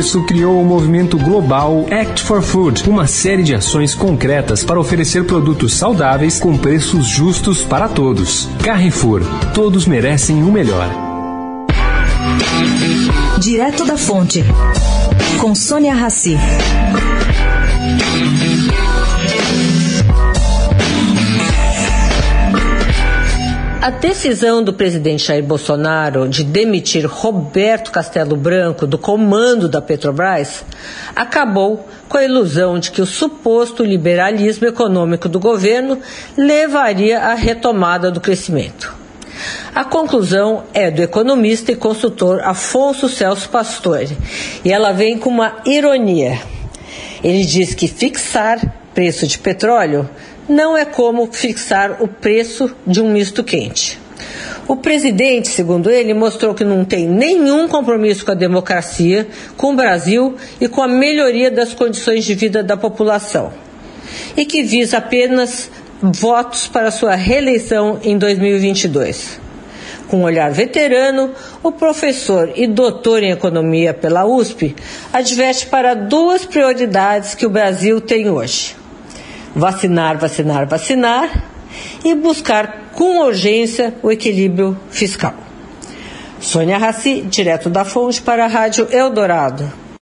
isso, criou o movimento global Act for Food, uma série de ações concretas para oferecer produtos saudáveis com preços justos para todos. Carrefour, todos merecem o melhor. Direto da Fonte, com Sônia Rassi. A decisão do presidente Jair Bolsonaro de demitir Roberto Castelo Branco do comando da Petrobras acabou com a ilusão de que o suposto liberalismo econômico do governo levaria à retomada do crescimento. A conclusão é do economista e consultor Afonso Celso Pastore, e ela vem com uma ironia. Ele diz que fixar preço de petróleo não é como fixar o preço de um misto quente. O presidente, segundo ele, mostrou que não tem nenhum compromisso com a democracia, com o Brasil e com a melhoria das condições de vida da população. E que visa apenas votos para sua reeleição em 2022. Com um olhar veterano, o professor e doutor em economia pela USP adverte para duas prioridades que o Brasil tem hoje vacinar, vacinar, vacinar e buscar com urgência o equilíbrio fiscal. Sônia Raci, direto da fonte para a Rádio Eldorado.